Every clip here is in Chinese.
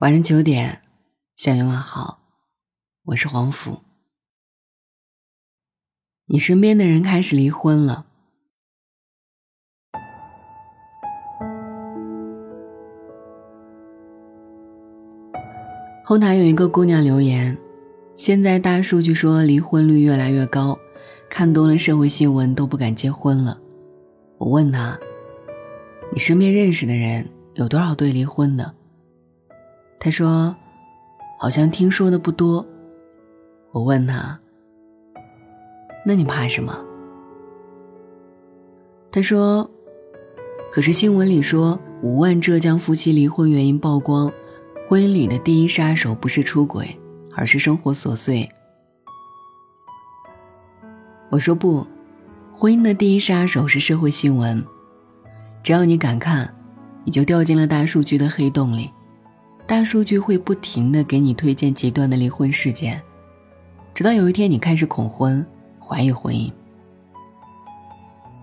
晚上九点，向你问好，我是黄甫。你身边的人开始离婚了。后台有一个姑娘留言：“现在大数据说离婚率越来越高，看多了社会新闻都不敢结婚了。”我问她：“你身边认识的人有多少对离婚的？”他说：“好像听说的不多。”我问他：“那你怕什么？”他说：“可是新闻里说五万浙江夫妻离婚原因曝光，婚姻里的第一杀手不是出轨，而是生活琐碎。”我说：“不，婚姻的第一杀手是社会新闻，只要你敢看，你就掉进了大数据的黑洞里。”大数据会不停的给你推荐极端的离婚事件，直到有一天你开始恐婚，怀疑婚姻。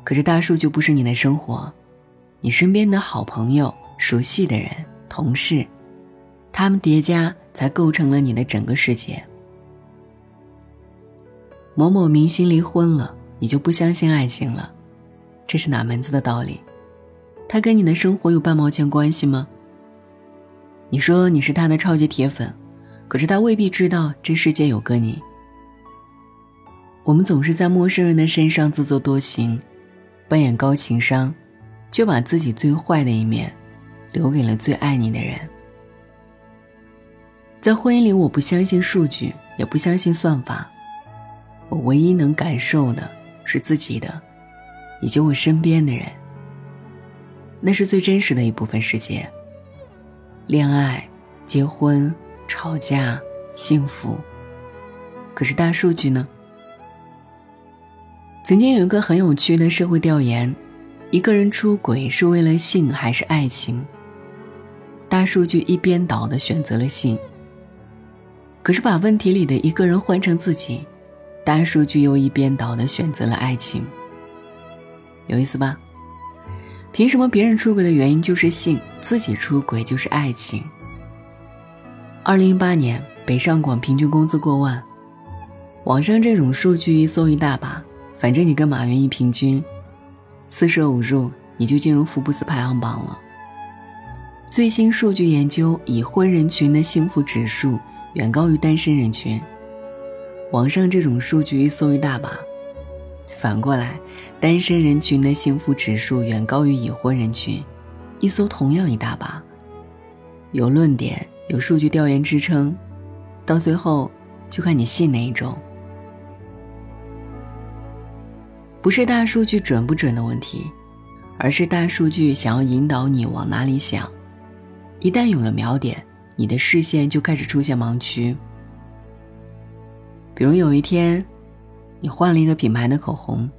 可是大数据不是你的生活，你身边的好朋友、熟悉的人、同事，他们叠加才构成了你的整个世界。某某明星离婚了，你就不相信爱情了，这是哪门子的道理？他跟你的生活有半毛钱关系吗？你说你是他的超级铁粉，可是他未必知道这世界有个你。我们总是在陌生人的身上自作多情，扮演高情商，却把自己最坏的一面留给了最爱你的人。在婚姻里，我不相信数据，也不相信算法，我唯一能感受的是自己的，以及我身边的人。那是最真实的一部分世界。恋爱、结婚、吵架、幸福。可是大数据呢？曾经有一个很有趣的社会调研：一个人出轨是为了性还是爱情？大数据一边倒的选择了性。可是把问题里的一个人换成自己，大数据又一边倒的选择了爱情。有意思吧？凭什么别人出轨的原因就是性，自己出轨就是爱情？二零一八年北上广平均工资过万，网上这种数据一搜一大把，反正你跟马云一平均，四舍五入你就进入福布斯排行榜了。最新数据研究，已婚人群的幸福指数远高于单身人群，网上这种数据一搜一大把。反过来，单身人群的幸福指数远高于已婚人群，一搜同样一大把。有论点，有数据调研支撑，到最后就看你信哪一种。不是大数据准不准的问题，而是大数据想要引导你往哪里想。一旦有了瞄点，你的视线就开始出现盲区。比如有一天。你换了一个品牌的口红，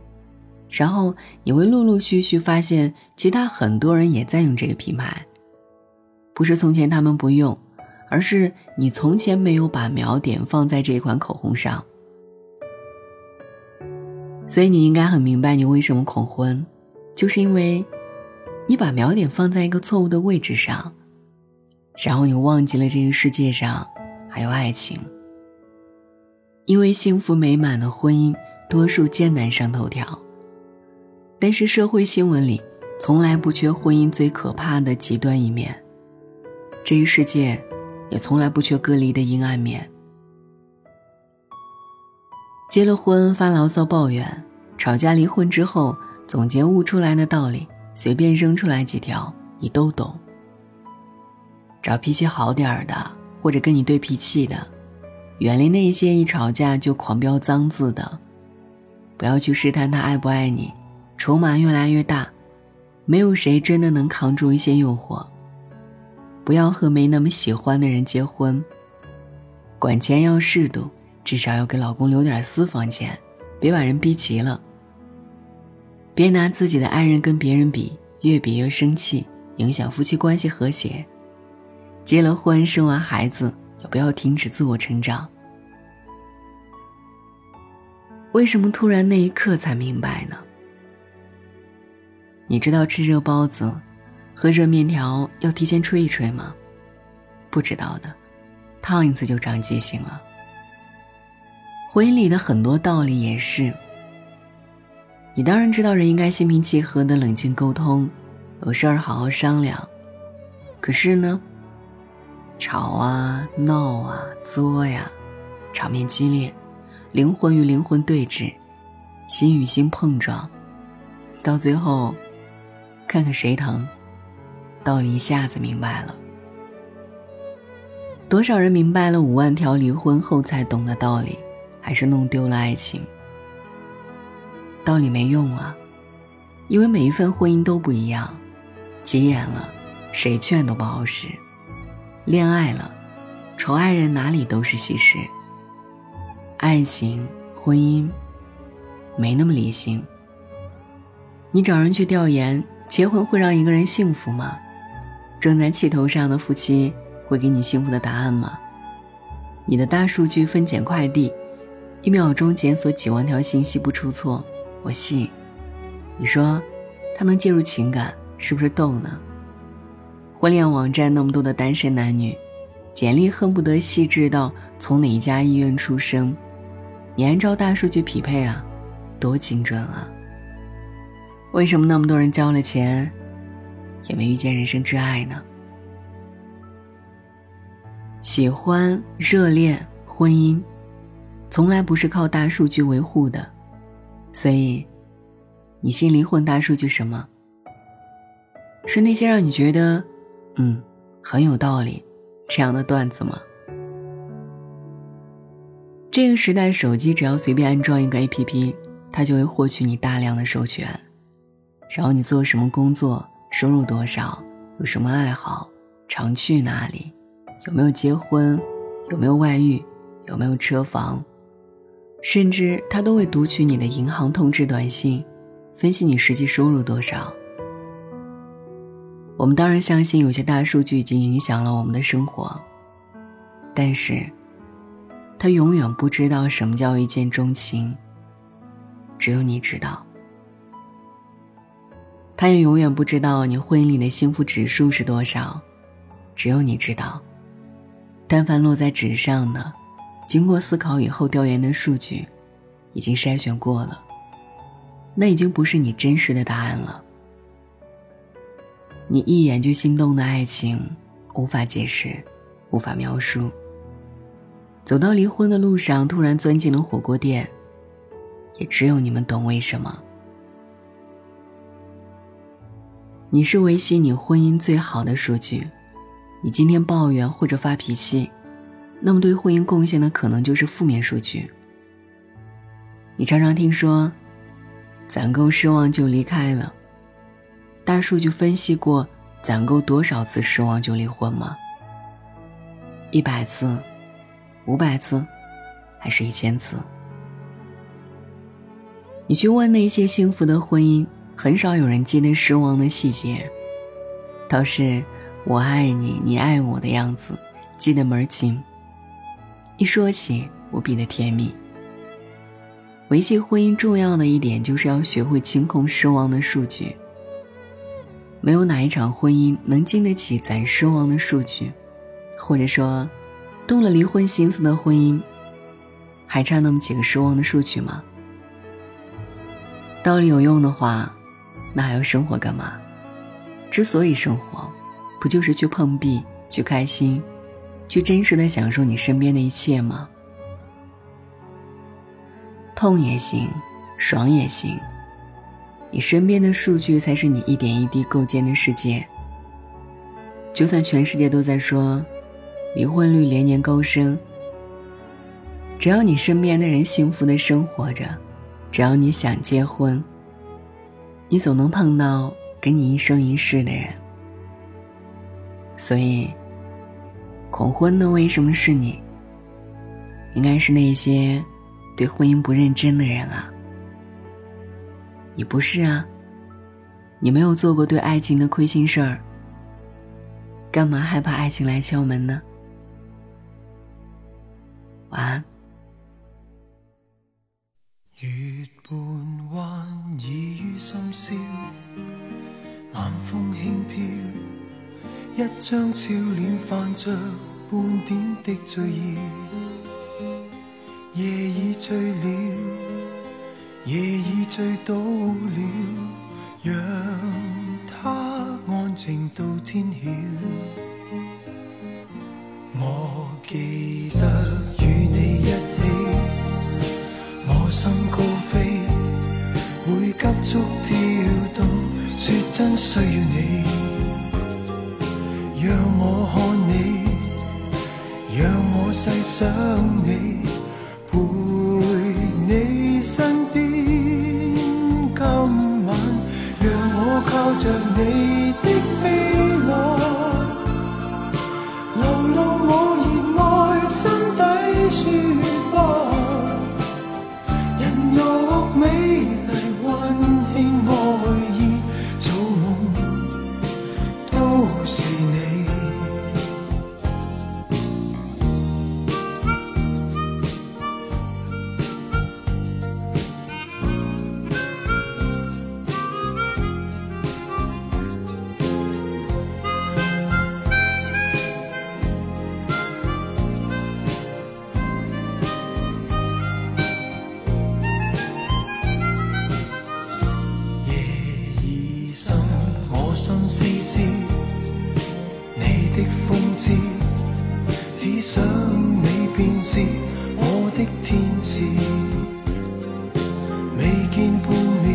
然后你会陆陆续续发现，其他很多人也在用这个品牌。不是从前他们不用，而是你从前没有把瞄点放在这款口红上。所以你应该很明白，你为什么恐婚，就是因为，你把瞄点放在一个错误的位置上，然后你忘记了这个世界上还有爱情。因为幸福美满的婚姻，多数艰难上头条。但是社会新闻里从来不缺婚姻最可怕的极端一面，这个世界也从来不缺隔离的阴暗面。结了婚发牢骚抱怨，吵架离婚之后总结悟出来的道理，随便扔出来几条，你都懂。找脾气好点儿的，或者跟你对脾气的。远离那些一吵架就狂飙脏字的，不要去试探他爱不爱你，筹码越来越大，没有谁真的能扛住一些诱惑。不要和没那么喜欢的人结婚，管钱要适度，至少要给老公留点私房钱，别把人逼急了。别拿自己的爱人跟别人比，越比越生气，影响夫妻关系和谐。结了婚，生完孩子。也不要停止自我成长。为什么突然那一刻才明白呢？你知道吃热包子、喝热面条要提前吹一吹吗？不知道的，烫一次就长记性了。婚姻里的很多道理也是。你当然知道人应该心平气和的冷静沟通，有事儿好好商量。可是呢，吵啊、闹啊、作呀，场面激烈，灵魂与灵魂对峙，心与心碰撞，到最后，看看谁疼，道理一下子明白了。多少人明白了五万条离婚后才懂的道理，还是弄丢了爱情。道理没用啊，因为每一份婚姻都不一样，急眼了，谁劝都不好使；恋爱了，宠爱人哪里都是喜事。爱情、婚姻，没那么理性。你找人去调研，结婚会让一个人幸福吗？正在气头上的夫妻。会给你幸福的答案吗？你的大数据分拣快递，一秒钟检索几万条信息不出错，我信。你说，他能介入情感，是不是逗呢？婚恋网站那么多的单身男女，简历恨不得细致到从哪一家医院出生，你按照大数据匹配啊，多精准啊！为什么那么多人交了钱，也没遇见人生挚爱呢？喜欢、热恋、婚姻，从来不是靠大数据维护的，所以，你信离婚大数据什么？是那些让你觉得，嗯，很有道理这样的段子吗？这个时代，手机只要随便安装一个 APP，它就会获取你大量的授权，然后你做什么工作，收入多少，有什么爱好，常去哪里。有没有结婚？有没有外遇？有没有车房？甚至他都会读取你的银行通知短信，分析你实际收入多少。我们当然相信有些大数据已经影响了我们的生活，但是，他永远不知道什么叫一见钟情。只有你知道。他也永远不知道你婚姻里的幸福指数是多少，只有你知道。但凡落在纸上的，经过思考以后调研的数据，已经筛选过了，那已经不是你真实的答案了。你一眼就心动的爱情，无法解释，无法描述。走到离婚的路上，突然钻进了火锅店，也只有你们懂为什么。你是维系你婚姻最好的数据。你今天抱怨或者发脾气，那么对婚姻贡献的可能就是负面数据。你常常听说，攒够失望就离开了，大数据分析过攒够多少次失望就离婚吗？一百次、五百次，还是一千次？你去问那些幸福的婚姻，很少有人记得失望的细节，倒是。我爱你，你爱我的样子，记得门儿清。一说起，无比的甜蜜。维系婚姻重要的一点，就是要学会清空失望的数据。没有哪一场婚姻能经得起攒失望的数据，或者说，动了离婚心思的婚姻，还差那么几个失望的数据吗？道理有用的话，那还要生活干嘛？之所以生活。不就是去碰壁，去开心，去真实的享受你身边的一切吗？痛也行，爽也行，你身边的数据才是你一点一滴构建的世界。就算全世界都在说离婚率连年高升，只要你身边的人幸福的生活着，只要你想结婚，你总能碰到跟你一生一世的人。所以，恐婚的为什么是你？应该是那些对婚姻不认真的人啊！你不是啊？你没有做过对爱情的亏心事儿，干嘛害怕爱情来敲门呢？晚安。月半弯已于深宵，晚风轻飘。一张笑脸泛着半点的醉意，夜已醉了，夜已醉倒了，让它安静到天晓。我记得与你一起，我心高飞，会急速跳动，说真需要你。让我看你，让我细想你，今晚，让我靠着你的风姿，只想你便是我的天使。未见半秒，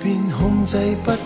便控制不了，